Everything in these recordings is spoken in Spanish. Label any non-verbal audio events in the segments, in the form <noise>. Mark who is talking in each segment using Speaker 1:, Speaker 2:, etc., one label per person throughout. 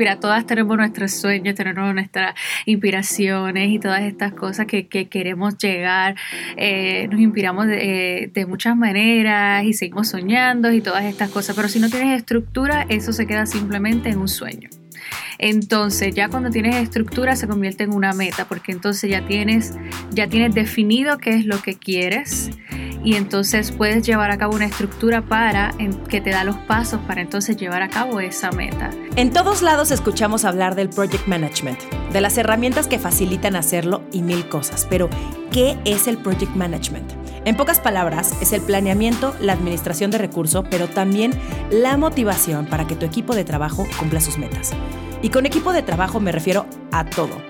Speaker 1: mira, todas tenemos nuestros sueños, tenemos nuestras inspiraciones y todas estas cosas que, queremos llegar. Eh, nos inspiramos de, de, muchas maneras y seguimos soñando y todas estas cosas, pero si no tienes estructura, eso se queda simplemente en un sueño. Entonces, ya cuando tienes estructura se convierte en una meta, porque entonces ya tienes, ya tienes definido qué es lo que quieres y entonces puedes llevar a cabo una estructura para que te da los pasos para entonces llevar a cabo esa meta.
Speaker 2: En todos lados escuchamos hablar del project management, de las herramientas que facilitan hacerlo y mil cosas, pero ¿qué es el project management? En pocas palabras, es el planeamiento, la administración de recursos, pero también la motivación para que tu equipo de trabajo cumpla sus metas. Y con equipo de trabajo me refiero a todo.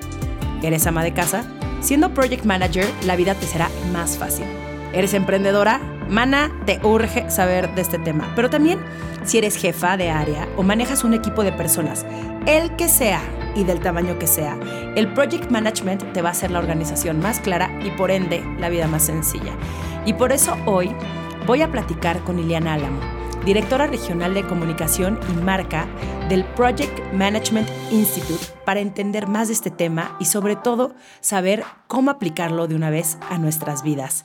Speaker 2: ¿Eres ama de casa? Siendo project manager, la vida te será más fácil. ¿Eres emprendedora? Mana, te urge saber de este tema. Pero también, si eres jefa de área o manejas un equipo de personas, el que sea y del tamaño que sea, el project management te va a hacer la organización más clara y por ende la vida más sencilla. Y por eso hoy voy a platicar con Iliana Álamo directora regional de comunicación y marca del Project Management Institute, para entender más de este tema y sobre todo saber cómo aplicarlo de una vez a nuestras vidas.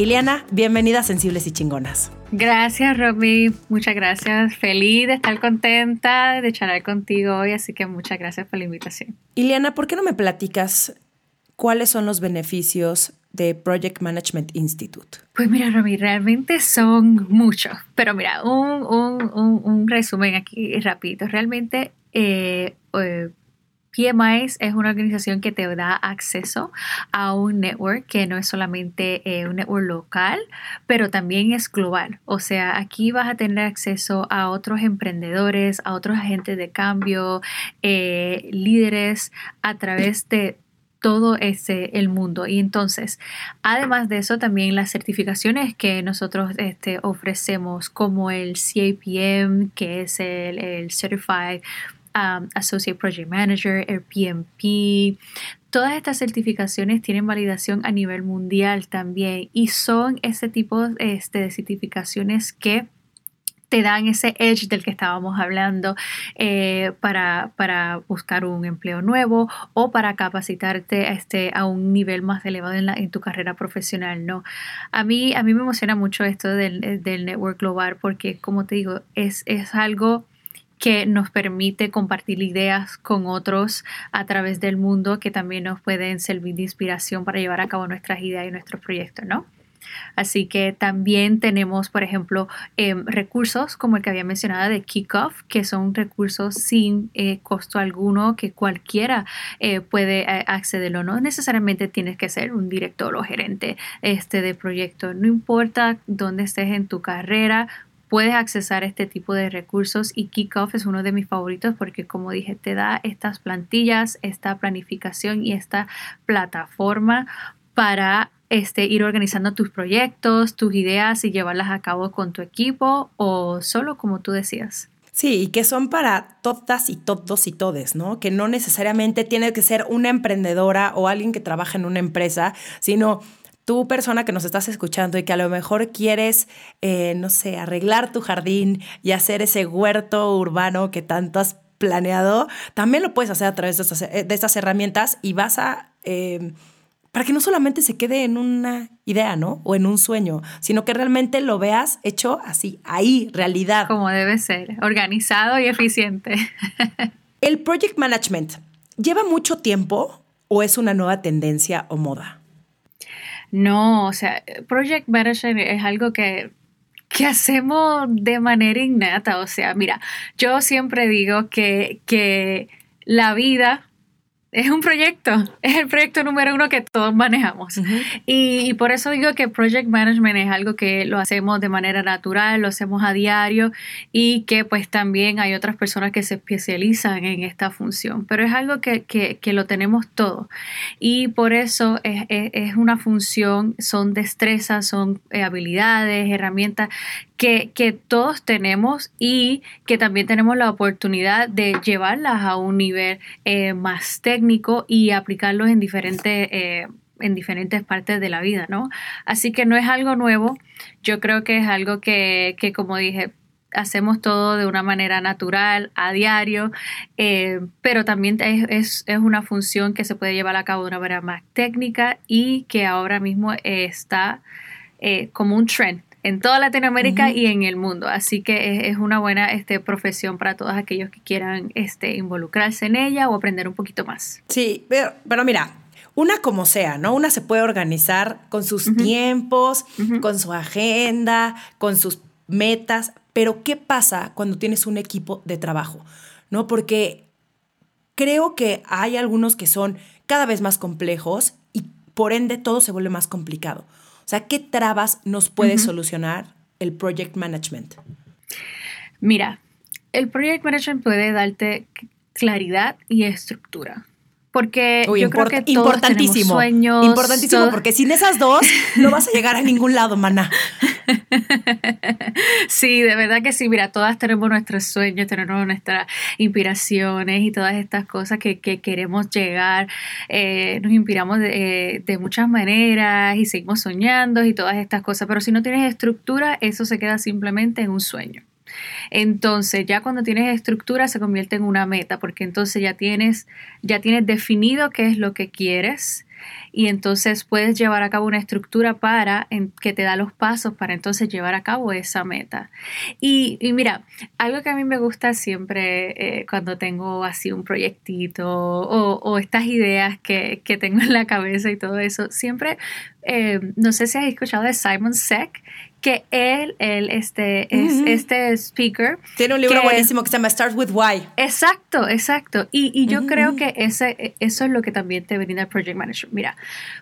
Speaker 2: Ileana, bienvenida a Sensibles y Chingonas.
Speaker 1: Gracias, Romy. Muchas gracias. Feliz de estar contenta de charlar contigo hoy, así que muchas gracias por la invitación.
Speaker 2: Ileana, ¿por qué no me platicas cuáles son los beneficios de Project Management Institute?
Speaker 1: Pues mira, Romy, realmente son muchos. Pero mira, un, resumen aquí rápido. Realmente eh, eh PMIs es una organización que te da acceso a un network que no es solamente eh, un network local, pero también es global. O sea, aquí vas a tener acceso a otros emprendedores, a otros agentes de cambio, eh, líderes a través de todo ese el mundo. Y entonces, además de eso, también las certificaciones que nosotros este, ofrecemos, como el CAPM, que es el, el Certified Um, Associate Project Manager, PMP. Todas estas certificaciones tienen validación a nivel mundial también y son ese tipo este, de certificaciones que te dan ese edge del que estábamos hablando eh, para, buscar un empleo nuevo o para capacitarte a, este, a un nivel más elevado en, la, tu carrera profesional, ¿no? A mí, a mí me emociona mucho esto del, del network global porque, como te digo, es, es algo que nos permite compartir ideas con otros a través del mundo que también nos pueden servir de inspiración para llevar a cabo nuestras ideas y nuestros proyectos, ¿no? Así que también tenemos, por ejemplo, em, recursos como el que había mencionado de Kickoff, que son recursos sin eh, costo alguno que cualquiera eh, puede eh, accederlo. No necesariamente tienes que ser un director o gerente este, de proyecto. No importa dónde estés en tu carrera, puedes accesar este tipo de recursos y Kickoff es uno de mis favoritos porque como dije te da estas plantillas, esta planificación y esta plataforma para este, ir organizando tus proyectos, tus ideas y llevarlas a cabo con tu equipo o solo como tú decías.
Speaker 2: Sí, y que son para todas y todos y todes, ¿no? Que no necesariamente tienes que ser una emprendedora o alguien que trabaja en una empresa, sino tú persona que nos estás escuchando y que a lo mejor quieres, eh, no sé, arreglar tu jardín y hacer ese huerto urbano que tanto has planeado, también lo puedes hacer a través de estas, herramientas y vas a... Em, para que no solamente se quede en una idea, ¿no? O en un sueño, sino que realmente lo veas hecho así, ahí, realidad.
Speaker 1: Como debe ser, organizado y eficiente.
Speaker 2: ¿El project management lleva mucho tiempo o es una nueva tendencia o moda?
Speaker 1: No, o sea, Project Management es algo que, hacemos de manera innata. O sea, mira, yo siempre digo que, que la vida es un proyecto, es el proyecto número uno que todos manejamos. y, por eso digo que Project Management es algo que lo hacemos de manera natural, lo hacemos a diario y que pues también hay otras personas que se especializan en esta función, pero es algo que, que, lo tenemos todo. Y por eso es, es, una función, son destrezas, son eh, habilidades, herramientas que, todos tenemos y que también tenemos la oportunidad de llevarlas a un nivel eh, más técnico y aplicarlos en diferentes, eh, en diferentes partes de la vida, ¿no? Así que no es algo nuevo, yo creo que es algo que, que como dije, hacemos todo de una manera natural, a diario, eh, pero también es, es, una función que se puede llevar a cabo de una manera más técnica y que ahora mismo está como un trend en toda Latinoamérica y en el mundo. Así que es, una buena este, profesión para todos aquellos que quieran este, involucrarse en ella o aprender un poquito más.
Speaker 2: Sí, pero, pero mira, una como sea, ¿no? Una se puede organizar con sus tiempos, con su agenda, con sus metas, pero ¿qué pasa cuando tienes un equipo de trabajo? ¿No? Porque creo que hay algunos que son cada vez más complejos y por ende todo se vuelve más complicado. O sea, ¿qué trabas nos puede solucionar el project management?
Speaker 1: Mira, el project management puede darte claridad y estructura. Porque yo creo que todos importantísimo, sueños,
Speaker 2: importantísimo, porque sin esas dos no vas a llegar a ningún lado, mana. <laughs> <laughs>
Speaker 1: sí, de verdad que sí. Mira, todas tenemos nuestros sueños, tenemos nuestras inspiraciones y todas estas cosas que, queremos llegar. Eh, nos inspiramos de, de, muchas maneras y seguimos soñando y todas estas cosas. Pero si no tienes estructura, eso se queda simplemente en un sueño. Entonces, ya cuando tienes estructura se convierte en una meta, porque entonces ya tienes, ya tienes definido qué es lo que quieres y entonces puedes llevar a cabo una estructura para que te da los pasos para entonces llevar a cabo esa meta. Y, mira, algo que a mí me gusta siempre eh, cuando tengo así un proyectito o, estas ideas que, tengo en la cabeza y todo eso, siempre, eh, no sé si has escuchado de Simon Seck, que él, él este, es este speaker.
Speaker 2: Tiene un libro buenísimo que se llama Start with Why.
Speaker 1: Exacto, exacto. Y, y yo creo que ese, eso es lo que también te brinda el Project Manager. Mira,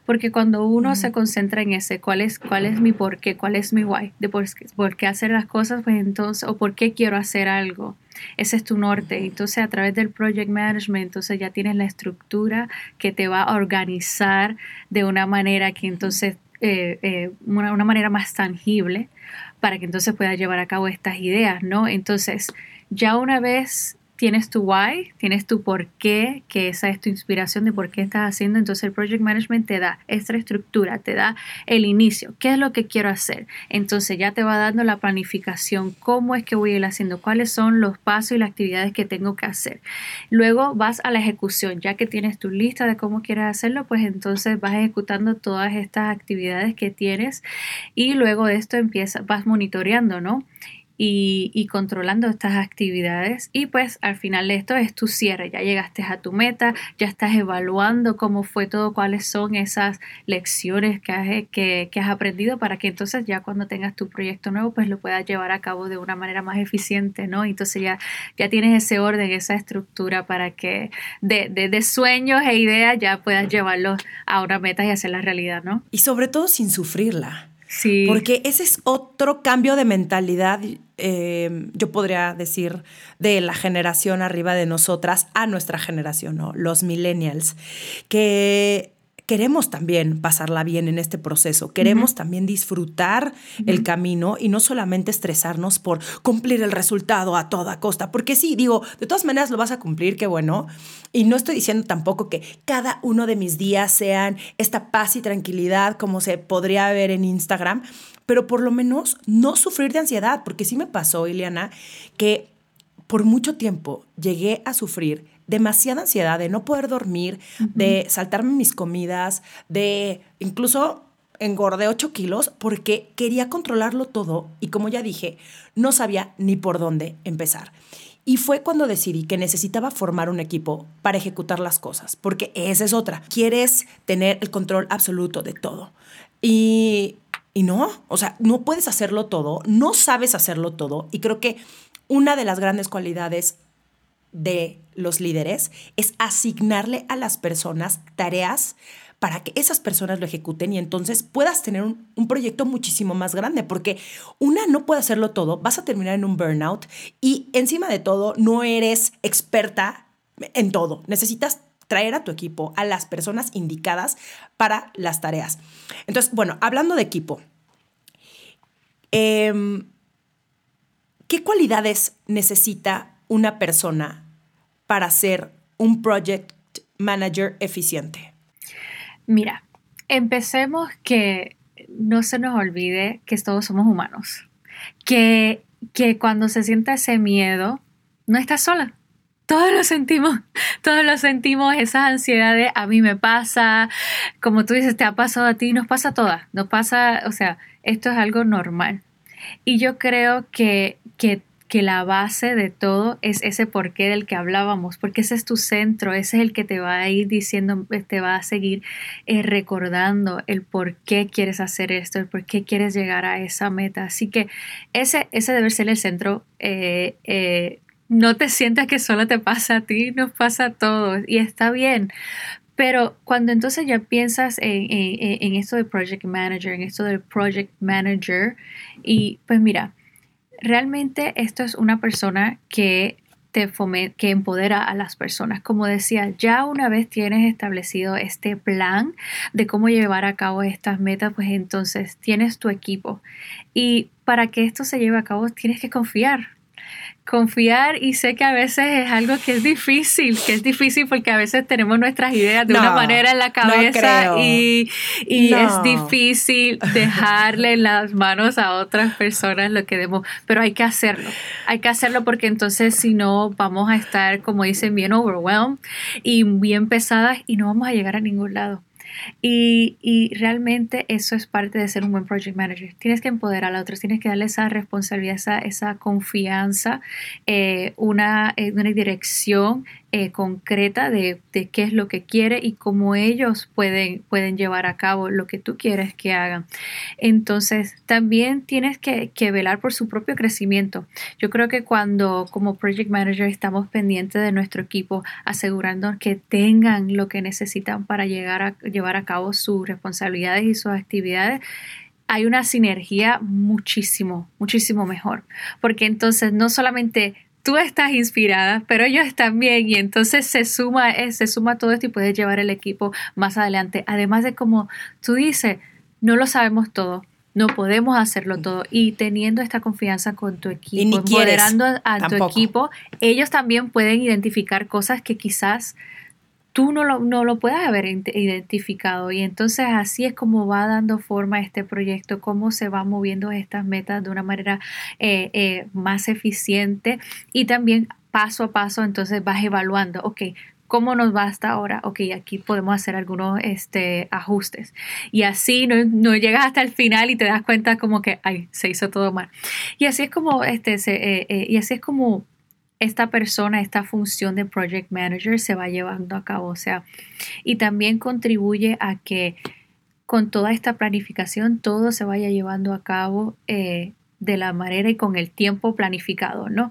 Speaker 1: porque cuando uno se concentra en ese, ¿cuál es, cuál es mi por qué? ¿Cuál es mi why? De por, por qué hacer las cosas, pues entonces, o por qué quiero hacer algo. Ese es tu norte. Entonces, a través del project management, entonces ya tienes la estructura que te va a organizar de una manera que entonces eh, eh, una, una, manera más tangible para que entonces puedas llevar a cabo estas ideas, ¿no? Entonces, ya una vez tienes tu why, tienes tu por qué, que esa es tu inspiración de por qué estás haciendo, entonces el project management te da esta estructura, te da el inicio, qué es lo que quiero hacer, entonces ya te va dando la planificación, cómo es que voy a ir haciendo, cuáles son los pasos y las actividades que tengo que hacer. Luego vas a la ejecución, ya que tienes tu lista de cómo quieres hacerlo, pues entonces vas ejecutando todas estas actividades que tienes y luego de esto empiezas, vas monitoreando, ¿no? Y, controlando estas actividades. Y pues al final de esto es tu cierre, ya llegaste a tu meta, ya estás evaluando cómo fue todo, cuáles son esas lecciones que has, que, has aprendido para que entonces ya cuando tengas tu proyecto nuevo pues lo puedas llevar a cabo de una manera más eficiente, ¿no? Entonces ya, ya tienes ese orden, esa estructura para que de, de, sueños e ideas ya puedas llevarlos a una meta y hacerla realidad, ¿no?
Speaker 2: Y sobre todo sin sufrirla. Sí. Porque ese es otro cambio de mentalidad eh, yo podría decir, de la generación arriba de nosotras a nuestra generación, ¿no? los millennials, que queremos también pasarla bien en este proceso, queremos también disfrutar el camino y no solamente estresarnos por cumplir el resultado a toda costa, porque sí, digo, de todas maneras lo vas a cumplir, qué bueno, y no estoy diciendo tampoco que cada uno de mis días sean esta paz y tranquilidad como se podría ver en Instagram, pero por lo menos no sufrir de ansiedad, porque sí me pasó, Ileana, que por mucho tiempo llegué a sufrir demasiada ansiedad de no poder dormir, de saltarme mis comidas, de incluso engordé 8 kilos porque quería controlarlo todo y como ya dije, no sabía ni por dónde empezar. Y fue cuando decidí que necesitaba formar un equipo para ejecutar las cosas, porque esa es otra. Quieres tener el control absoluto de todo. Y, y no, o sea, no puedes hacerlo todo, no sabes hacerlo todo. Y creo que una de las grandes cualidades de los líderes es asignarle a las personas tareas para que esas personas lo ejecuten y entonces puedas tener un, proyecto muchísimo más grande, porque una no puede hacerlo todo, vas a terminar en un burnout y encima de todo no eres experta en todo, necesitas traer a tu equipo, a las personas indicadas para las tareas. Entonces, bueno, hablando de equipo, eh, ¿qué cualidades necesita una persona para ser un project manager eficiente?
Speaker 1: Mira, empecemos que no se nos olvide que todos somos humanos, que, que cuando se sienta ese miedo, no estás sola. Todos lo sentimos, <laughs> todos lo sentimos, esa ansiedad de a mí me pasa, como tú dices, te ha pasado a ti, nos pasa a todas, nos pasa, o sea, esto es algo normal. Y yo creo que, que que la base de todo es ese porqué del que hablábamos, porque ese es tu centro, ese es el que te va a ir diciendo, te va a seguir eh, recordando el por qué quieres hacer esto, el por qué quieres llegar a esa meta. Así que ese, ese debe ser el centro. Eh, eh, no te sientas que solo te pasa a ti, nos pasa a todos y está bien. Pero cuando entonces ya piensas en, en esto de project manager, en esto del project manager, y pues mira, realmente esto es una persona que te que empodera a las personas. Como decía, ya una vez tienes establecido este plan de cómo llevar a cabo estas metas, pues entonces tienes tu equipo. Y para que esto se lleve a cabo, tienes que confiar confiar y sé que a veces es algo que es difícil, que es difícil porque a veces tenemos nuestras ideas de una manera en la cabeza y, es difícil dejarle en las manos a otras personas lo que demos, pero hay que hacerlo, hay que hacerlo porque entonces si no vamos a estar, como dicen, bien overwhelmed y bien pesadas y no vamos a llegar a ningún lado. Y, realmente eso es parte de ser un buen project manager. Tienes que empoderar a otros, tienes que darle esa responsabilidad, esa, esa confianza, eh, una, eh, una dirección eh, concreta de, qué es lo que quiere y cómo ellos pueden, pueden llevar a cabo lo que tú quieres que hagan. Entonces, también tienes que, velar por su propio crecimiento. Yo creo que cuando como project manager estamos pendientes de nuestro equipo, asegurando que tengan lo que necesitan para llegar a llevar a cabo sus responsabilidades y sus actividades, hay una sinergia muchísimo, muchísimo mejor. Porque entonces no solamente tú estás inspirada, pero ellos también y entonces se suma, eh, se suma todo esto y puedes llevar el equipo más adelante. Además de como tú dices, no lo sabemos todo, no podemos hacerlo todo y teniendo esta confianza con tu equipo, empoderando a tu equipo, ellos también pueden identificar cosas que quizás tú no lo, no lo puedas haber identificado. Y entonces así es como va dando forma a este proyecto, cómo se va moviendo estas metas de una manera eh, eh, más eficiente y también paso a paso, entonces vas evaluando, ok, ¿Cómo nos va hasta ahora? Ok, aquí podemos hacer algunos este, ajustes. Y así no, no, llegas hasta el final y te das cuenta como que, ay, se hizo todo mal. Y así es como, este, eh, y así es como esta persona, esta función de project manager se va llevando a cabo. O sea, y también contribuye a que con toda esta planificación todo se vaya llevando a cabo eh, de la manera y con el tiempo planificado, ¿no?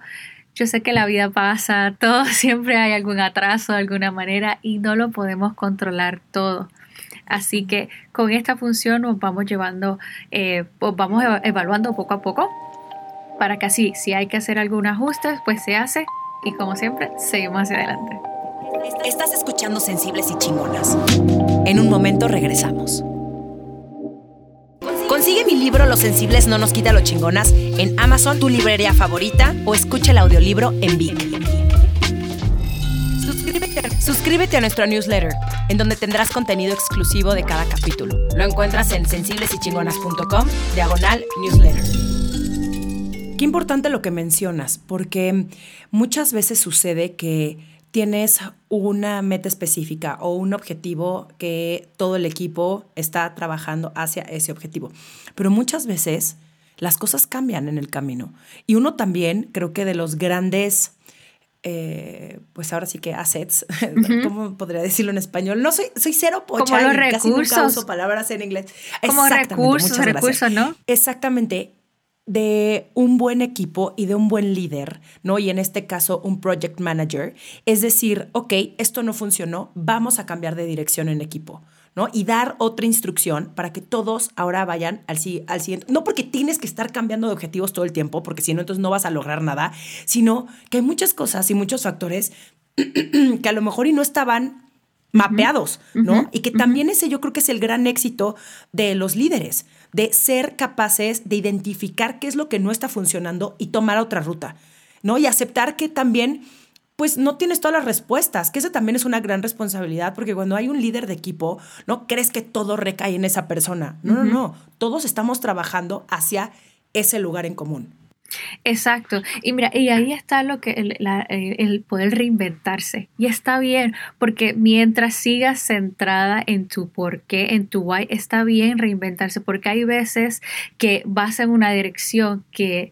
Speaker 1: Yo sé que la vida pasa, <laughs> todo siempre hay algún atraso de alguna manera y no lo podemos controlar todo. Así que con esta función nos vamos llevando, eh, vamos evaluando poco a poco para que así, si hay que hacer algún ajuste, pues se hace y como siempre, seguimos hacia adelante.
Speaker 2: Estás escuchando Sensibles y Chingonas. En un momento regresamos. Consigue mi libro Los Sensibles no nos quita lo chingonas en Amazon, tu librería favorita, o escucha el audiolibro en Vic. Suscríbete, suscríbete a nuestro newsletter, en donde tendrás contenido exclusivo de cada capítulo. Lo encuentras en sensiblesychingonas.com, diagonal newsletter. Qué importante lo que mencionas, porque muchas veces sucede que tienes una meta específica o un objetivo que todo el equipo está trabajando hacia ese objetivo. Pero muchas veces las cosas cambian en el camino. Y uno también, creo que de los grandes, eh, pues ahora sí que assets, <laughs> ¿cómo podría decirlo en español? No soy, soy cero pocha
Speaker 1: Como los recursos.
Speaker 2: casi nunca uso palabras en inglés.
Speaker 1: Como recursos, recursos, ¿no?
Speaker 2: Exactamente de un buen equipo y de un buen líder, ¿no? Y en este caso, un project manager, es decir, ok, esto no funcionó, vamos a cambiar de dirección en equipo. ¿no? Y dar otra instrucción para que todos ahora vayan al, al siguiente. No porque tienes que estar cambiando de objetivos todo el tiempo, porque si no, entonces no vas a lograr nada, sino que hay muchas cosas y muchos factores <clears throat> que a lo mejor y no estaban mapeados, ¿no? y que también ese yo creo que es el gran éxito de los líderes, de ser capaces de identificar qué es lo que no está funcionando y tomar otra ruta, ¿no? Y aceptar que también pues no tienes todas las respuestas, que eso también es una gran responsabilidad, porque cuando hay un líder de equipo, no crees que todo recae en esa persona. No, no, no. Todos estamos trabajando hacia ese lugar en común.
Speaker 1: Exacto. Y mira, y ahí está lo que el, el, poder reinventarse. Y está bien, porque mientras sigas centrada en tu por qué, en tu why, está bien reinventarse, porque hay veces que vas en una dirección que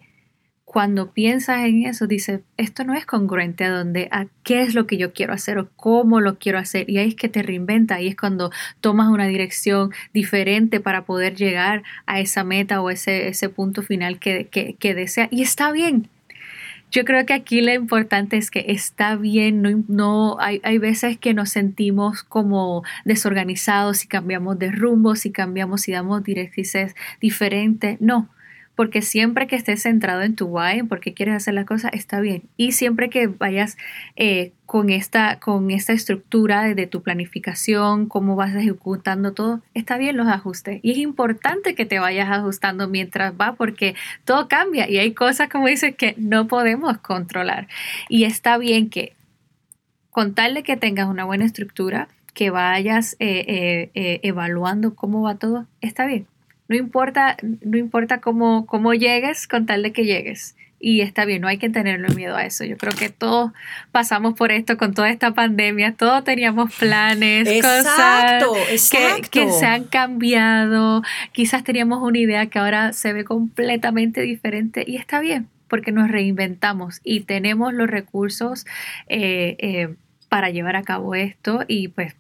Speaker 1: cuando piensas en eso, dices, esto no es congruente a donde, a qué es lo que yo quiero hacer o cómo lo quiero hacer. Y ahí es que te reinventa, ahí es cuando tomas una dirección diferente para poder llegar a esa meta o ese, ese punto final que, que, desea. Y está bien, yo creo que aquí lo importante es que está bien, no, no hay, hay, veces que nos sentimos como desorganizados si cambiamos de rumbo, si cambiamos, si damos directrices diferentes. No, porque siempre que estés centrado en tu why, en por qué quieres hacer la cosa, está bien. Y siempre que vayas eh, con, esta, con esta estructura de, tu planificación, cómo vas ejecutando todo, está bien los ajustes. Y es importante que te vayas ajustando mientras va, porque todo cambia y hay cosas, como dices, que no podemos controlar. Y está bien que con tal de que tengas una buena estructura, que vayas eh, eh, evaluando cómo va todo, está bien no importa, no importa cómo, cómo llegues, con tal de que llegues. Y está bien, no hay que tenerle miedo a eso. Yo creo que todos pasamos por esto con toda esta pandemia, todos teníamos planes, cosas que, que, se han cambiado. Quizás teníamos una idea que ahora se ve completamente diferente y está bien, porque nos reinventamos y tenemos los recursos eh, eh, para llevar a cabo esto y pues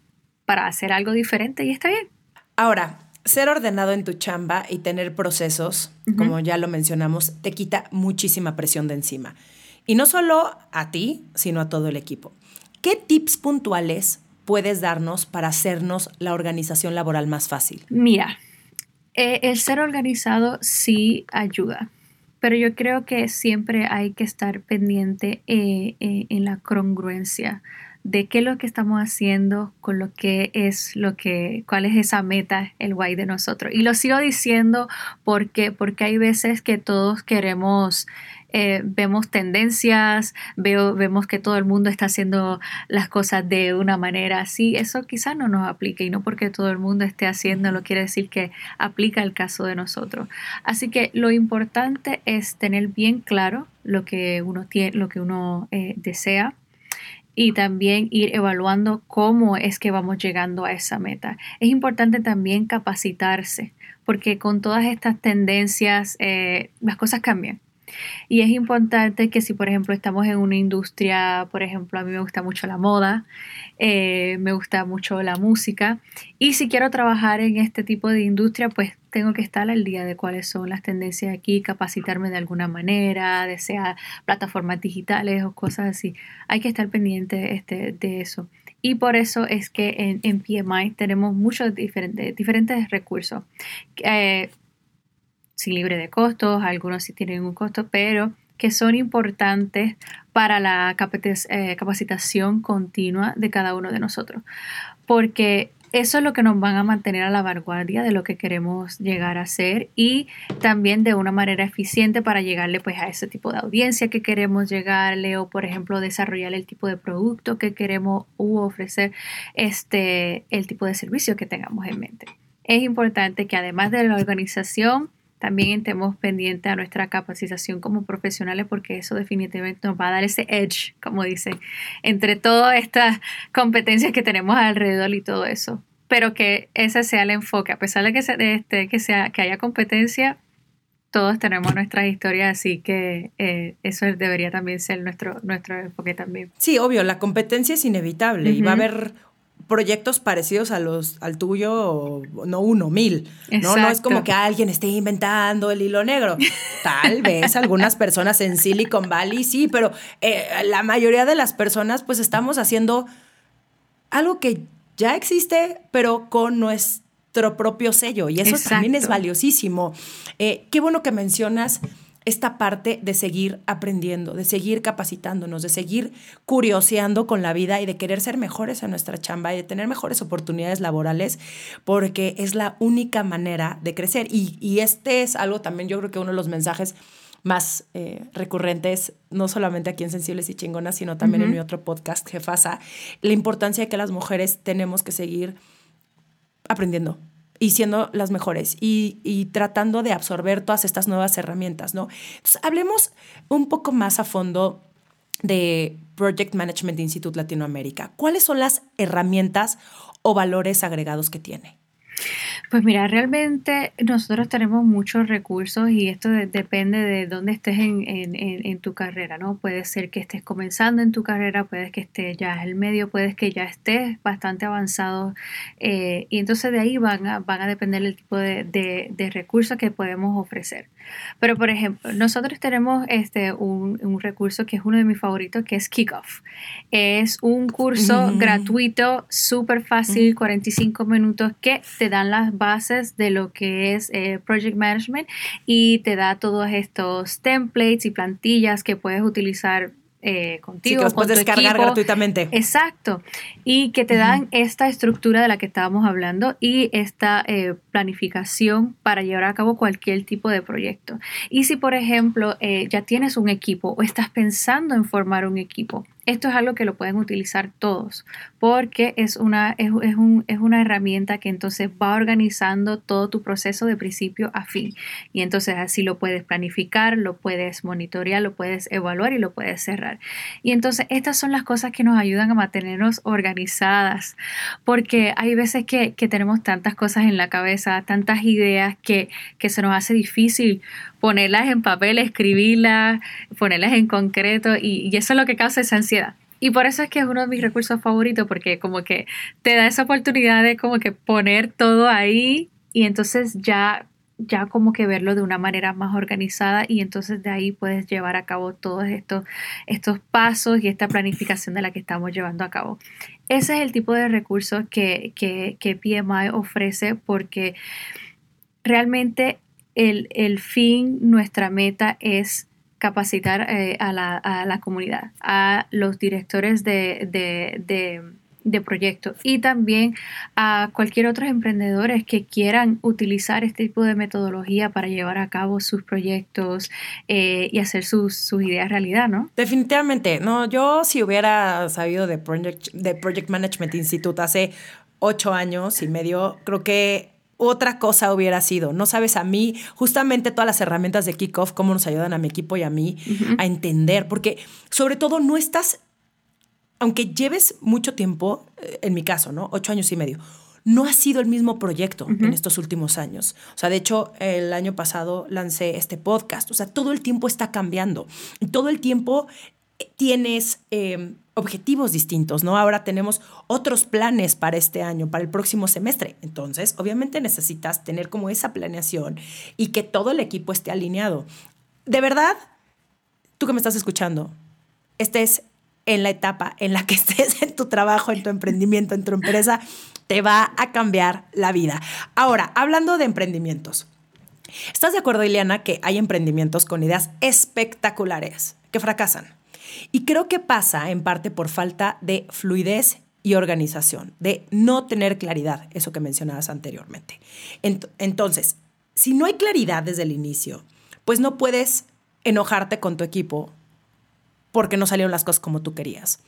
Speaker 1: para hacer algo diferente y está bien.
Speaker 2: Ahora, ser ordenado en tu chamba y tener procesos, como ya lo mencionamos, te quita muchísima presión de encima. Y no solo a ti, sino a todo el equipo. ¿Qué tips puntuales puedes darnos para hacernos la organización laboral más fácil?
Speaker 1: Mira, eh, el ser organizado sí ayuda, pero yo creo que siempre hay que estar pendiente eh, eh, en la congruencia de qué es lo que estamos haciendo con lo que es lo que, cuál es esa meta, el guay de nosotros. Y lo sigo diciendo porque, porque hay veces que todos queremos, eh, vemos tendencias, veo, vemos que todo el mundo está haciendo las cosas de una manera así. Eso quizás no nos aplique y no porque todo el mundo esté haciéndolo quiere decir que aplica el caso de nosotros. Así que lo importante es tener bien claro lo que uno, tiene, lo que uno eh, desea y también ir evaluando cómo es que vamos llegando a esa meta. Es importante también capacitarse, porque con todas estas tendencias eh, las cosas cambian. Y es importante que si, por ejemplo, estamos en una industria, por ejemplo, a mí me gusta mucho la moda, eh, me gusta mucho la música, y si quiero trabajar en este tipo de industria, pues tengo que estar al día de cuáles son las tendencias aquí, capacitarme de alguna manera, de sea plataformas digitales o cosas así. Hay que estar pendiente este, de eso. Y por eso es que en, PMI tenemos muchos diferentes, diferentes recursos. Eh, sin libre de costos, algunos sí tienen un costo, pero que son importantes para la eh, capacitación continua de cada uno de nosotros. Porque eso es lo que nos van a mantener a la vanguardia de lo que queremos llegar a ser y también de una manera eficiente para llegarle pues a ese tipo de audiencia que queremos llegarle o por ejemplo desarrollar el tipo de producto que queremos u ofrecer este el tipo de servicio que tengamos en mente. Es importante que además de la organización también estemos pendientes a nuestra capacitación como profesionales porque eso definitivamente nos va a dar ese edge, como dicen, entre todas estas competencias que tenemos alrededor y todo eso. Pero que ese sea el enfoque, a pesar de que, este, que, sea, que haya competencia, todos tenemos nuestras historias, así que eh, eso debería también ser nuestro, nuestro enfoque también.
Speaker 2: Sí, obvio, la competencia es inevitable y va a haber proyectos parecidos a los al tuyo, no uno, mil. ¿no? no es como que alguien esté inventando el hilo negro. Tal <laughs> vez algunas personas en Silicon Valley sí, pero eh, la mayoría de las personas pues estamos haciendo algo que ya existe, pero con nuestro propio sello. Y eso también es valiosísimo. Eh, qué bueno que mencionas esta parte de seguir aprendiendo, de seguir capacitándonos, de seguir curioseando con la vida y de querer ser mejores en nuestra chamba y de tener mejores oportunidades laborales, porque es la única manera de crecer. Y, este es algo también, yo creo que uno de los mensajes más eh, recurrentes, no solamente aquí en Sensibles y Chingonas, sino también en mi otro podcast, Jefasa, la importancia de que las mujeres tenemos que seguir aprendiendo, y siendo las mejores y, tratando de absorber todas estas nuevas herramientas, ¿no? Entonces, hablemos un poco más a fondo de Project Management Institute Latinoamérica. ¿Cuáles son las herramientas o valores agregados que tiene?
Speaker 1: Pues mira, realmente nosotros tenemos muchos recursos y esto depende de dónde estés en, tu carrera, ¿no? Puede ser que estés comenzando en tu carrera, puede que estés ya en el medio, puede que ya estés bastante avanzado eh, y entonces de ahí van a, van a depender el tipo de, de, recursos que podemos ofrecer. Pero por ejemplo, nosotros tenemos este, un, un, recurso que es uno de mis favoritos, que es Kickoff. Es un curso gratuito, súper fácil, 45 minutos, que te dan las bases de lo que es eh, Project Management y te da todos estos templates y plantillas que puedes utilizar eh, contigo.
Speaker 2: Sí, que puedes descargar gratuitamente.
Speaker 1: Exacto. Y que te dan esta estructura de la que estábamos hablando y esta eh, planificación para llevar a cabo cualquier tipo de proyecto. Y si, por ejemplo, ya tienes un equipo o estás pensando en formar un equipo, esto es algo que lo pueden utilizar todos porque es una, es, un, es, una herramienta que entonces va organizando todo tu proceso de principio a fin. Y entonces así lo puedes planificar, lo puedes monitorear, lo puedes evaluar y lo puedes cerrar. Y entonces estas son las cosas que nos ayudan a mantenernos organizadas porque hay veces que, que tenemos tantas cosas en la cabeza, tantas ideas que, que se nos hace difícil ponerlas en papel, escribirlas, ponerlas en concreto y, eso es lo que causa esa ansiedad. Y por eso es que es uno de mis recursos favoritos, porque como que te da esa oportunidad de como que poner todo ahí y entonces ya ya como que verlo de una manera más organizada y entonces de ahí puedes llevar a cabo todos estos, estos pasos y esta planificación de la que estamos llevando a cabo. Ese es el tipo de recursos que, que, que PMI ofrece porque realmente el, fin, nuestra meta es capacitar eh, a, la, comunidad, a los directores de, de, proyectos y también a cualquier otros emprendedores que quieran utilizar este tipo de metodología para llevar a cabo sus proyectos eh, y hacer sus, sus, ideas realidad, ¿no?
Speaker 2: Definitivamente, no, yo si hubiera sabido de Project, de Project Management Institute hace ocho años y medio, creo que otra cosa hubiera sido. No sabes a mí, justamente todas las herramientas de Kickoff, cómo nos ayudan a mi equipo y a mí a entender, porque sobre todo no estás, aunque lleves mucho tiempo, eh, en mi caso, ¿no? Ocho años y medio, no ha sido el mismo proyecto en estos últimos años. O sea, de hecho, el año pasado lancé este podcast. O sea, todo el tiempo está cambiando. Todo el tiempo eh, tienes em, objetivos distintos, ¿no? Ahora tenemos otros planes para este año, para el próximo semestre. Entonces, obviamente necesitas tener como esa planeación y que todo el equipo esté alineado. De verdad, tú que me estás escuchando, estés en la etapa en la que <laughs> estés en tu trabajo, en tu emprendimiento, en tu empresa, te va a cambiar la vida. Ahora, hablando de emprendimientos, ¿estás de acuerdo, Ileana, que hay emprendimientos con ideas espectaculares que fracasan? Y creo que pasa en parte por falta de fluidez y organización, de no tener claridad, eso que mencionabas anteriormente. Entonces, si no hay claridad desde el inicio, pues no puedes enojarte con tu equipo porque no salieron las cosas como tú querías.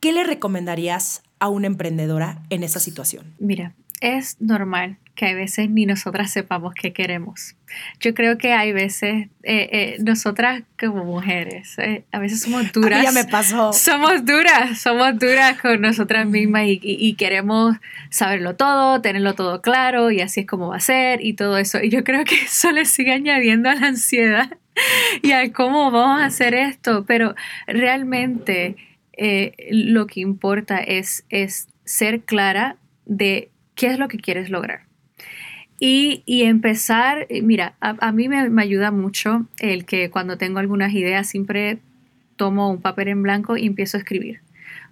Speaker 2: ¿Qué le recomendarías a una emprendedora en esa situación?
Speaker 1: Mira, es normal que a veces ni nosotras sepamos qué queremos. Yo creo que hay veces, eh, eh, nosotras como mujeres, eh, a veces somos duras.
Speaker 2: ya me pasó.
Speaker 1: Somos duras, somos duras con nosotras mismas y, queremos saberlo todo, tenerlo todo claro y así es como va a ser y todo eso. Y yo creo que eso le sigue añadiendo a la ansiedad <laughs> y a cómo vamos a hacer esto. Pero realmente lo que importa es, es ser clara de qué es lo que quieres lograr. Y, empezar, eh, mira, a, mí me, ayuda mucho el que cuando tengo algunas ideas siempre tomo un papel en blanco y empiezo a escribir.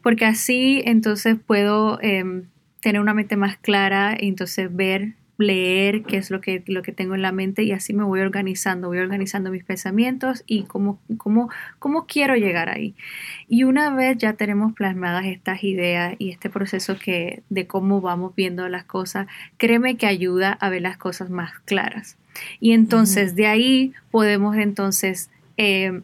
Speaker 1: Porque así entonces puedo em, tener una mente más clara y entonces ver leer qué es lo que, lo que tengo en la mente y así me voy organizando, voy organizando mis pensamientos y cómo, cómo, cómo quiero llegar ahí. Y una vez ya tenemos plasmadas estas ideas y este proceso que, de cómo vamos viendo las cosas, créeme que ayuda a ver las cosas más claras. Y entonces de ahí podemos entonces eh,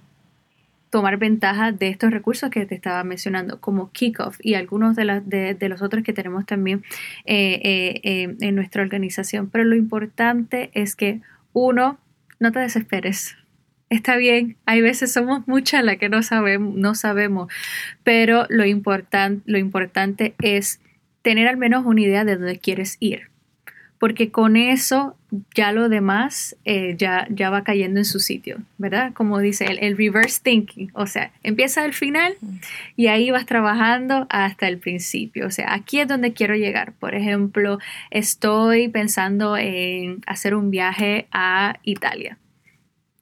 Speaker 1: tomar ventaja de estos recursos que te estaba mencionando, como Kickoff y algunos de, de, los otros que tenemos también eh, eh, eh, en nuestra organización. Pero lo importante es que, uno, no te desesperes. Está bien, hay veces somos muchas las que no sabemos, no sabemos pero lo, lo importante es tener al menos una idea de dónde quieres ir porque con eso ya lo demás eh, ya, ya va cayendo en su sitio, ¿verdad? Como dice el, el, reverse thinking, o sea, empieza al final y ahí vas trabajando hasta el principio, o sea, aquí es donde quiero llegar. Por ejemplo, estoy pensando en hacer un viaje a Italia.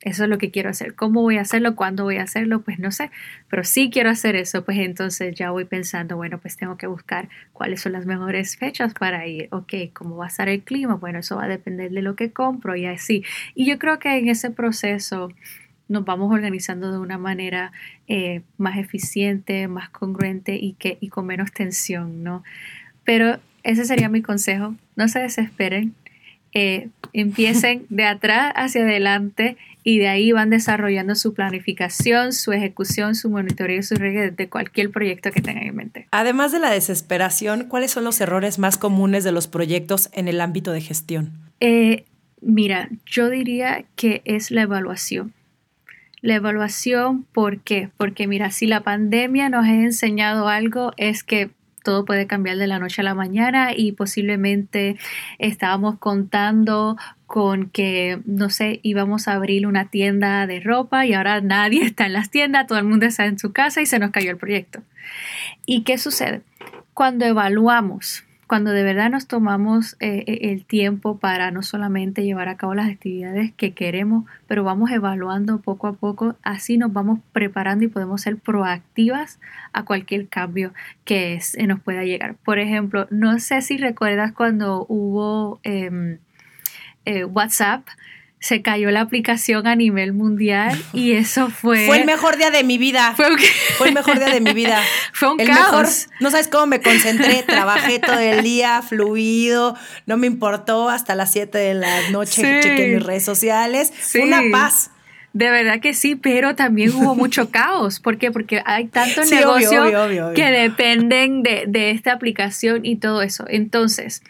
Speaker 1: Eso es lo que quiero hacer. ¿Cómo voy a hacerlo? ¿Cuándo voy a hacerlo? Pues no sé, pero sí quiero hacer eso. Pues entonces ya voy pensando, bueno, pues tengo que buscar cuáles son las mejores fechas para ir. Ok, ¿cómo va a estar el clima? Bueno, eso va a depender de lo que compro y así. Y yo creo que en ese proceso nos vamos organizando de una manera eh, más eficiente, más congruente y, que, y con menos tensión, ¿no? Pero ese sería mi consejo. No se desesperen. Eh, empiecen de atrás hacia adelante y de ahí van desarrollando su planificación, su ejecución, su monitoreo y su regla de cualquier proyecto que tengan en mente.
Speaker 2: Además de la desesperación, ¿cuáles son los errores más comunes de los proyectos en el ámbito de gestión?
Speaker 1: Eh, mira, yo diría que es la evaluación. La evaluación, ¿por qué? Porque mira, si la pandemia nos ha enseñado algo, es que todo puede cambiar de la noche a la mañana y posiblemente estábamos contando con que, no sé, íbamos a abrir una tienda de ropa y ahora nadie está en las tiendas, todo el mundo está en su casa y se nos cayó el proyecto. ¿Y qué sucede? Cuando evaluamos cuando de verdad nos tomamos eh, eh, el tiempo para no solamente llevar a cabo las actividades que queremos, pero vamos evaluando poco a poco, así nos vamos preparando y podemos ser proactivas a cualquier cambio que nos pueda llegar. Por ejemplo, no sé si recuerdas cuando hubo em, eh, WhatsApp se cayó la aplicación a nivel mundial y <laughs> eso fue...
Speaker 2: Fue el mejor día de mi vida. Fue, el mejor día de mi vida. <laughs>
Speaker 1: fue un
Speaker 2: el
Speaker 1: caos.
Speaker 2: no sabes cómo me concentré, trabajé todo el día, fluido, no me importó hasta las 7 de la noche, que chequé mis redes sociales. Fue una paz.
Speaker 1: De verdad que sí, pero también hubo mucho <laughs> caos. ¿Por qué? Porque hay tantos negocios que dependen de, de esta aplicación y todo eso. Entonces,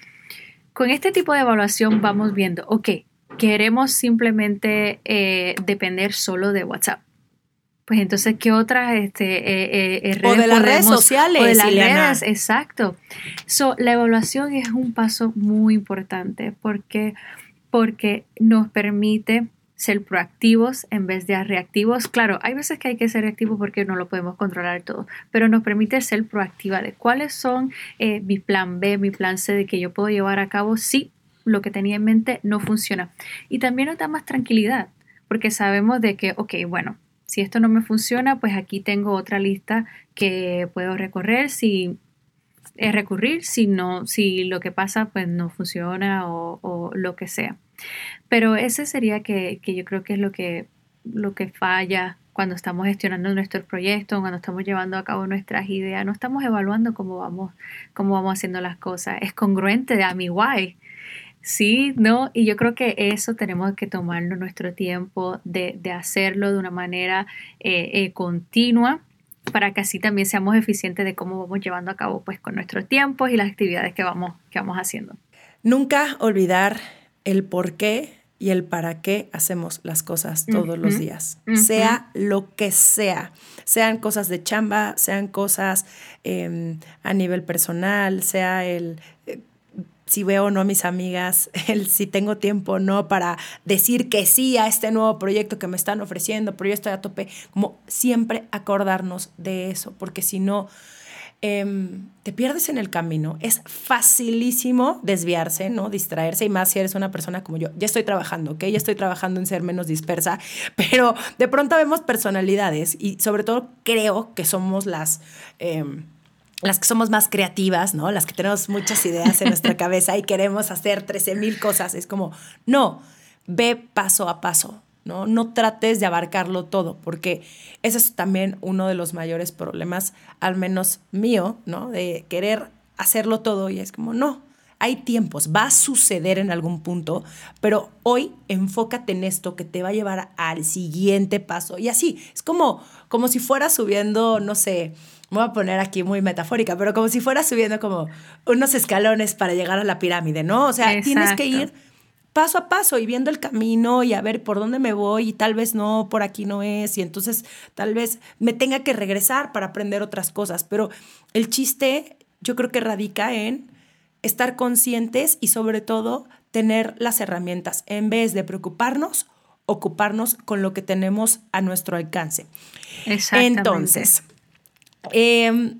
Speaker 1: con este tipo de evaluación vamos viendo, ok, queremos simplemente eh, depender solo de WhatsApp. Pues entonces, ¿qué otras este,
Speaker 2: eh, eh, redes O de las redes sociales.
Speaker 1: O de las redes, exacto. So, la evaluación es un paso muy importante porque, porque nos permite ser proactivos en vez de reactivos. Claro, hay veces que hay que ser reactivos porque no lo podemos controlar todo, pero nos permite ser proactiva de cuáles son mi plan B, mi plan C de que yo puedo llevar a cabo sí lo que tenía en mente no funciona. Y también nos da más tranquilidad, porque sabemos de que, ok, bueno, si esto no me funciona, pues aquí tengo otra lista que puedo recorrer si es recurrir, si no, si lo que pasa pues no funciona o, lo que sea. Pero ese sería que, yo creo que es lo que, lo que falla cuando estamos gestionando nuestro proyecto, cuando estamos llevando a cabo nuestras ideas, no estamos evaluando cómo vamos, cómo vamos haciendo las cosas. Es congruente a mi guay. Sí, no, y yo creo que eso tenemos que tomarlo nuestro tiempo de, hacerlo de una manera eh, eh, continua para que así también seamos eficientes de cómo vamos llevando a cabo pues con nuestros tiempos y las actividades que vamos, que vamos haciendo.
Speaker 2: Nunca olvidar el por qué y el para qué hacemos las cosas todos los días, sea lo que sea, sean cosas de chamba, sean cosas em, a nivel personal, sea el si veo o no a mis amigas, <laughs> el si tengo tiempo o no para decir que sí a este nuevo proyecto que me están ofreciendo, pero yo estoy a tope, como siempre acordarnos de eso, porque si no, em, te pierdes en el camino. Es facilísimo desviarse, ¿no? Distraerse, y más si eres una persona como yo. Ya estoy trabajando, ¿ok? Ya estoy trabajando en ser menos dispersa, <laughs> pero de pronto vemos personalidades y sobre todo creo que somos las... Em, las que somos más creativas, ¿no? Las que tenemos muchas ideas en nuestra <laughs> cabeza y queremos hacer 13 mil cosas. Es como, no, ve paso a paso, ¿no? No trates de abarcarlo todo, porque ese es también uno de los mayores problemas, al menos mío, ¿no? De querer hacerlo todo y es como, no, hay tiempos, va a suceder en algún punto, pero hoy enfócate en esto que te va a llevar al siguiente paso. Y así, es como, como si fuera subiendo, no sé, me voy a poner aquí muy metafórica, pero como si fuera subiendo como unos escalones para llegar a la pirámide, ¿no? O sea, tienes que ir paso a paso y viendo el camino y a ver por dónde me voy y tal vez no, por aquí no es y entonces tal vez me tenga que regresar para aprender otras cosas, pero el chiste yo creo que radica en estar conscientes y sobre todo tener las herramientas en vez de preocuparnos, ocuparnos con lo que tenemos a nuestro alcance. Exactamente. Entonces, Em,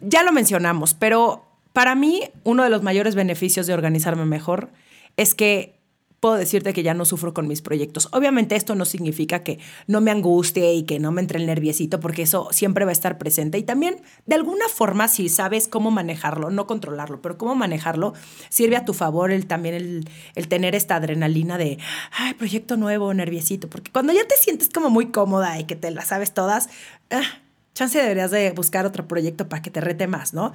Speaker 2: ya lo mencionamos, pero para mí uno de los mayores beneficios de organizarme mejor es que puedo decirte que ya no sufro con mis proyectos. Obviamente esto no significa que no me angustie y que no me entre el nerviosito, porque eso siempre va a estar presente. Y también, de alguna forma, si sabes cómo manejarlo, no controlarlo, pero cómo manejarlo, sirve a tu favor el, también el, tener esta adrenalina de, ay, proyecto nuevo, nerviosito, porque cuando ya te sientes como muy cómoda y que te la sabes todas, ah, chance deberías de buscar otro proyecto para que te rete más, ¿no?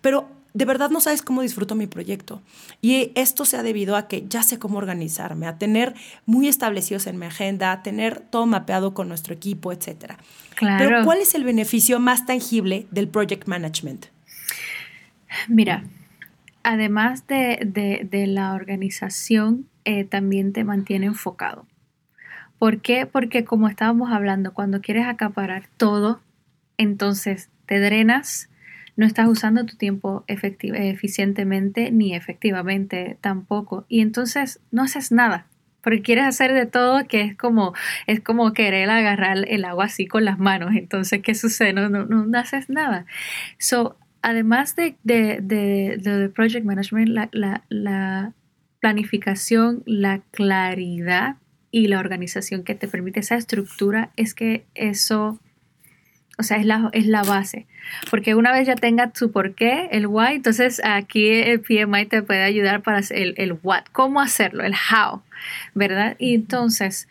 Speaker 2: Pero de verdad no sabes cómo disfruto mi proyecto. Y esto se ha debido a que ya sé cómo organizarme, a tener muy establecidos en mi agenda, a tener todo mapeado con nuestro equipo, etc. Claro. Pero ¿cuál es el beneficio más tangible del project management?
Speaker 1: Mira, además de, la organización, eh, también te mantiene enfocado. ¿Por qué? Porque como estábamos hablando, cuando quieres acaparar todo, entonces te drenas, no estás usando tu tiempo eficientemente ni efectivamente tampoco. Y entonces no haces nada. Porque quieres hacer de todo que es como, es como querer agarrar el agua así con las manos. Entonces, ¿qué sucede? No, no, haces nada. So, además de, de, project management, la, la planificación, la claridad y la organización que te permite esa estructura es que eso o sea, es la, es la base. Porque una vez ya tenga su por qué, el why, entonces aquí el PMI te puede ayudar para el, el what, cómo hacerlo, el how, ¿verdad? Y entonces,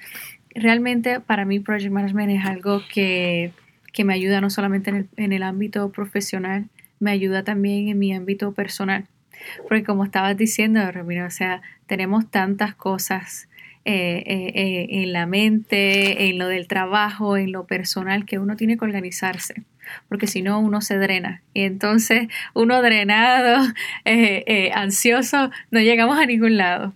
Speaker 1: realmente para mí Project Management es algo que, que me ayuda no solamente en el, en el ámbito profesional, me ayuda también en mi ámbito personal. Porque como estabas diciendo, Ramiro, o sea, tenemos tantas cosas eh, eh, eh, en la mente, en lo del trabajo, en lo personal, que uno tiene que organizarse, porque si no uno se drena. Y entonces uno drenado, <laughs> ansioso, no llegamos a ningún lado.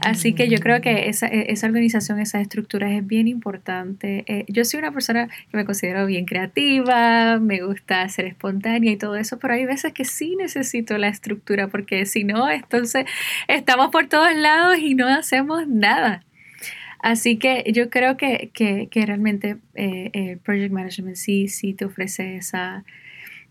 Speaker 1: Así que yo creo que esa, e, esa organización, esa estructura es bien importante. Eh, yo soy una persona que me considero bien creativa, me gusta ser espontánea y todo eso, pero hay veces que sí necesito la estructura porque si no, entonces estamos por todos lados y no hacemos nada. Así que yo creo que, realmente eh, el Project Management sí, sí te ofrece esa,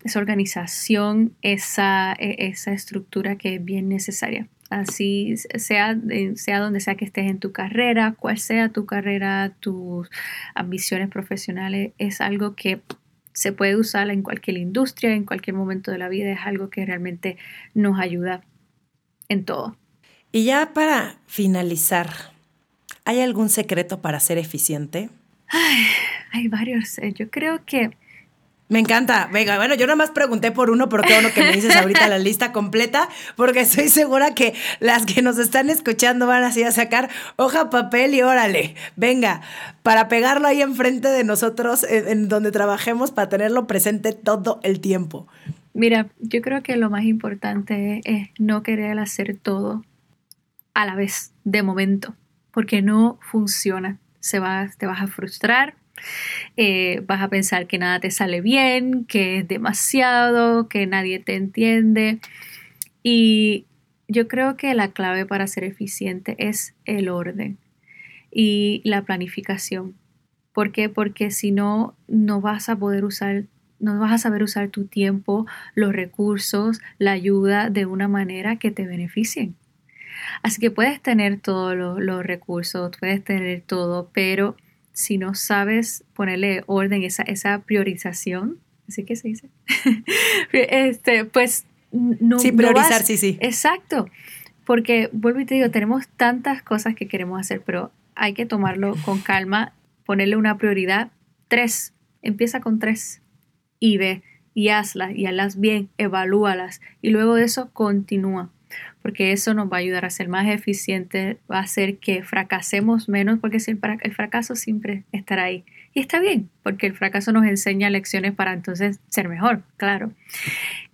Speaker 1: esa organización, esa, e, esa estructura que es bien necesaria así sea, sea donde sea que estés en tu carrera, cual sea tu carrera, tus ambiciones profesionales, es algo que se puede usar en cualquier industria, en cualquier momento de la vida, es algo que realmente nos ayuda en todo.
Speaker 2: Y ya para finalizar, ¿hay algún secreto para ser eficiente?
Speaker 1: hay varios. Eh, yo creo que
Speaker 2: me encanta. Venga, bueno, yo nada más pregunté por uno, pero qué bueno que me dices ahorita la lista completa, porque estoy segura que las que nos están escuchando van así a sacar hoja, papel y órale, venga, para pegarlo ahí enfrente de nosotros en, donde trabajemos, para tenerlo presente todo el tiempo.
Speaker 1: Mira, yo creo que lo más importante es no querer hacer todo a la vez, de momento, porque no funciona. Se va, te vas a frustrar, eh, vas a pensar que nada te sale bien, que es demasiado, que nadie te entiende. Y yo creo que la clave para ser eficiente es el orden y la planificación. ¿Por qué? Porque si no, no vas a poder usar no vas a saber usar tu tiempo, los recursos, la ayuda de una manera que te beneficien. Así que puedes tener todos los, recursos, puedes tener todo, pero si no sabes ponerle orden, esa, esa priorización, ¿así que se dice? <laughs> este, pues no.
Speaker 2: Sí, priorizar, sí, sí.
Speaker 1: Exacto. Porque, vuelvo y te digo, tenemos tantas cosas que queremos hacer, pero hay que tomarlo con calma, ponerle una prioridad. Tres, empieza con tres y ve y hazlas y hazlas bien, evalúalas y luego de eso continúa porque eso nos va a ayudar a ser más eficientes, va a hacer que fracasemos menos, porque el fracaso siempre estará ahí. Y está bien, porque el fracaso nos enseña lecciones para entonces ser mejor, claro.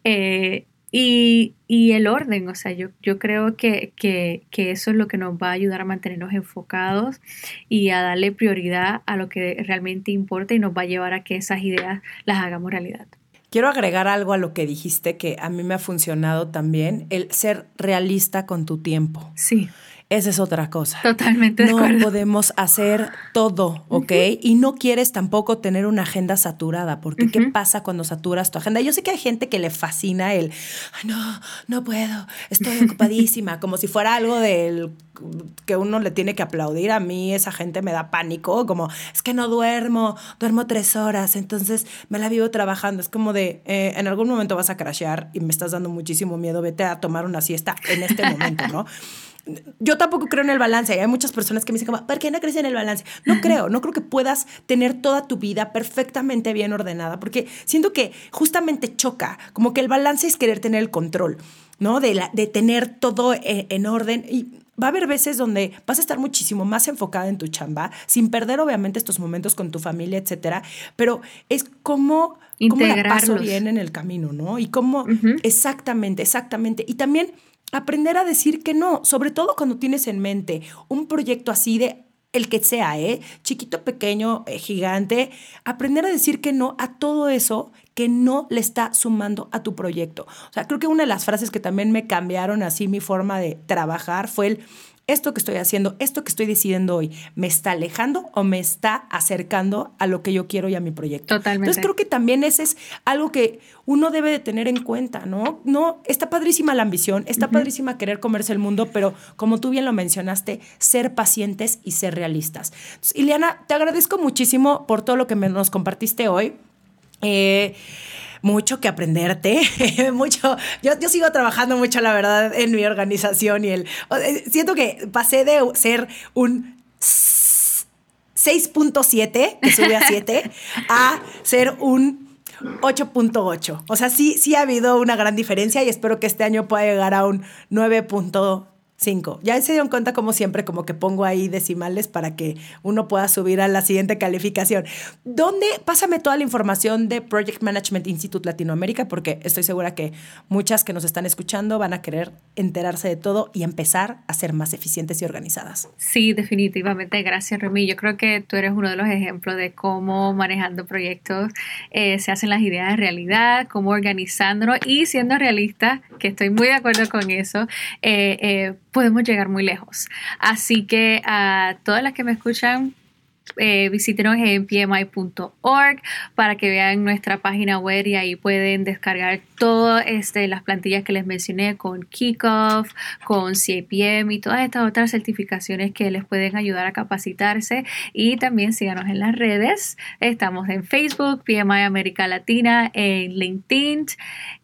Speaker 1: Eh, y, el orden, o sea, yo, creo que, que, eso es lo que nos va a ayudar a mantenernos enfocados y a darle prioridad a lo que realmente importa y nos va a llevar a que esas ideas las hagamos realidad.
Speaker 2: Quiero agregar algo a lo que dijiste que a mí me ha funcionado también, el ser realista con tu tiempo.
Speaker 1: Sí.
Speaker 2: Esa es otra cosa.
Speaker 1: Totalmente.
Speaker 2: No podemos hacer todo, ¿ok? Y no quieres tampoco tener una agenda saturada, porque ¿qué pasa cuando saturas tu agenda? Yo sé que hay gente que le fascina el, Ay, no, no puedo, estoy <laughs> ocupadísima, como si fuera algo del que uno le tiene que aplaudir. A mí esa gente me da pánico, como, es que no duermo, duermo tres horas, entonces me la vivo trabajando. Es como de, eh, en algún momento vas a crashear y me estás dando muchísimo miedo, vete a tomar una siesta en este momento, ¿no? <laughs> yo tampoco creo en el balance. Hay muchas personas que me dicen, ¿por qué no crees en el balance? No creo, no creo que puedas tener toda tu vida perfectamente bien ordenada, porque siento que justamente choca, como que el balance es querer tener el control, ¿no? De, la, de tener todo eh, en, orden. Y va a haber veces donde vas a estar muchísimo más enfocada en tu chamba, sin perder obviamente estos momentos con tu familia, etcétera, pero es como... ¿Cómo la paso bien en el camino, no? Y cómo, exactamente, exactamente. Y también aprender a decir que no, sobre todo cuando tienes en mente un proyecto así de el que sea, ¿eh? Chiquito, pequeño, eh, gigante, aprender a decir que no a todo eso que no le está sumando a tu proyecto. O sea, creo que una de las frases que también me cambiaron así mi forma de trabajar fue el esto que estoy haciendo, esto que estoy decidiendo hoy, ¿me está alejando o me está acercando a lo que yo quiero y a mi proyecto?
Speaker 1: Totalmente.
Speaker 2: Entonces creo que también ese es algo que uno debe de tener en cuenta, ¿no? No, está padrísima la ambición, está padrísima querer comerse el mundo, pero como tú bien lo mencionaste, ser pacientes y ser realistas. Entonces, Ileana, te agradezco muchísimo por todo lo que nos compartiste hoy. Eh, mucho que aprenderte, <laughs> mucho, yo, yo sigo trabajando mucho, la verdad, en mi organización y el, siento que pasé de ser un 6.7, que sube a 7, <laughs> a ser un 8.8. O sea, sí, sí ha habido una gran diferencia y espero que este año pueda llegar a un 9.8 Cinco. Ya se dieron cuenta, como siempre, como que pongo ahí decimales para que uno pueda subir a la siguiente calificación. ¿Dónde? Pásame toda la información de Project Management Institute Latinoamérica, porque estoy segura que muchas que nos están escuchando van a querer enterarse de todo y empezar a ser más eficientes y organizadas.
Speaker 1: Sí, definitivamente. Gracias, Remy. Yo creo que tú eres uno de los ejemplos de cómo manejando proyectos eh, se hacen las ideas de realidad, cómo organizándonos y siendo realistas, que estoy muy de acuerdo con eso. Eh, eh, podemos llegar muy lejos. Así que a todas las que me escuchan, eh, visítenos en pmi.org para que vean nuestra página web y ahí pueden descargar todas este, las plantillas que les mencioné con Kickoff, con CAPM y todas estas otras certificaciones que les pueden ayudar a capacitarse. Y también síganos en las redes. Estamos en Facebook, PMI América Latina, en LinkedIn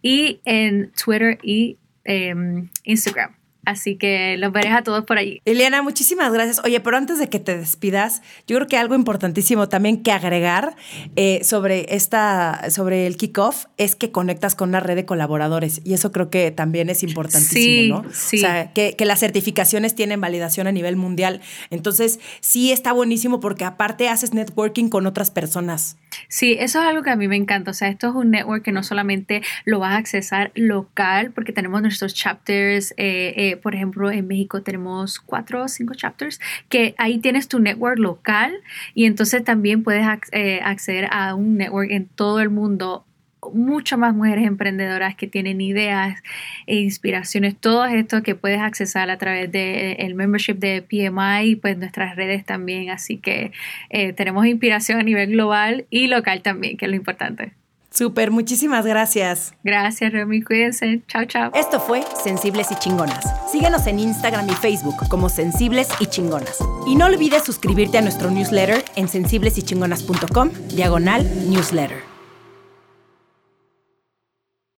Speaker 1: y en Twitter y em, Instagram. Así que los veré a todos por allí.
Speaker 2: Eliana, muchísimas gracias. Oye, pero antes de que te despidas, yo creo que algo importantísimo también que agregar eh, sobre esta, sobre el kickoff es que conectas con una red de colaboradores. Y eso creo que también es importantísimo, ¿no?
Speaker 1: Sí.
Speaker 2: O sea, que, que, las certificaciones tienen validación a nivel mundial. Entonces, sí está buenísimo porque aparte haces networking con otras personas.
Speaker 1: Sí, eso es algo que a mí me encanta. O sea, esto es un network que no solamente lo vas a accesar local, porque tenemos nuestros chapters, eh, eh, por ejemplo, en México tenemos cuatro o cinco chapters, que ahí tienes tu network local y entonces también puedes eh, acceder a un network en todo el mundo mucho más mujeres emprendedoras que tienen ideas e inspiraciones, todo esto que puedes accesar a través del el membership de PMI y pues nuestras redes también, así que tenemos inspiración a nivel global y local también, que es lo importante.
Speaker 2: Súper, muchísimas gracias.
Speaker 1: Gracias, Remy. Cuídense. Chao, chao.
Speaker 2: Esto fue Sensibles y Chingonas. Síguenos en Instagram y Facebook como Sensibles y Chingonas. Y no olvides suscribirte a nuestro newsletter en sensiblesychingonas.com, diagonal newsletter.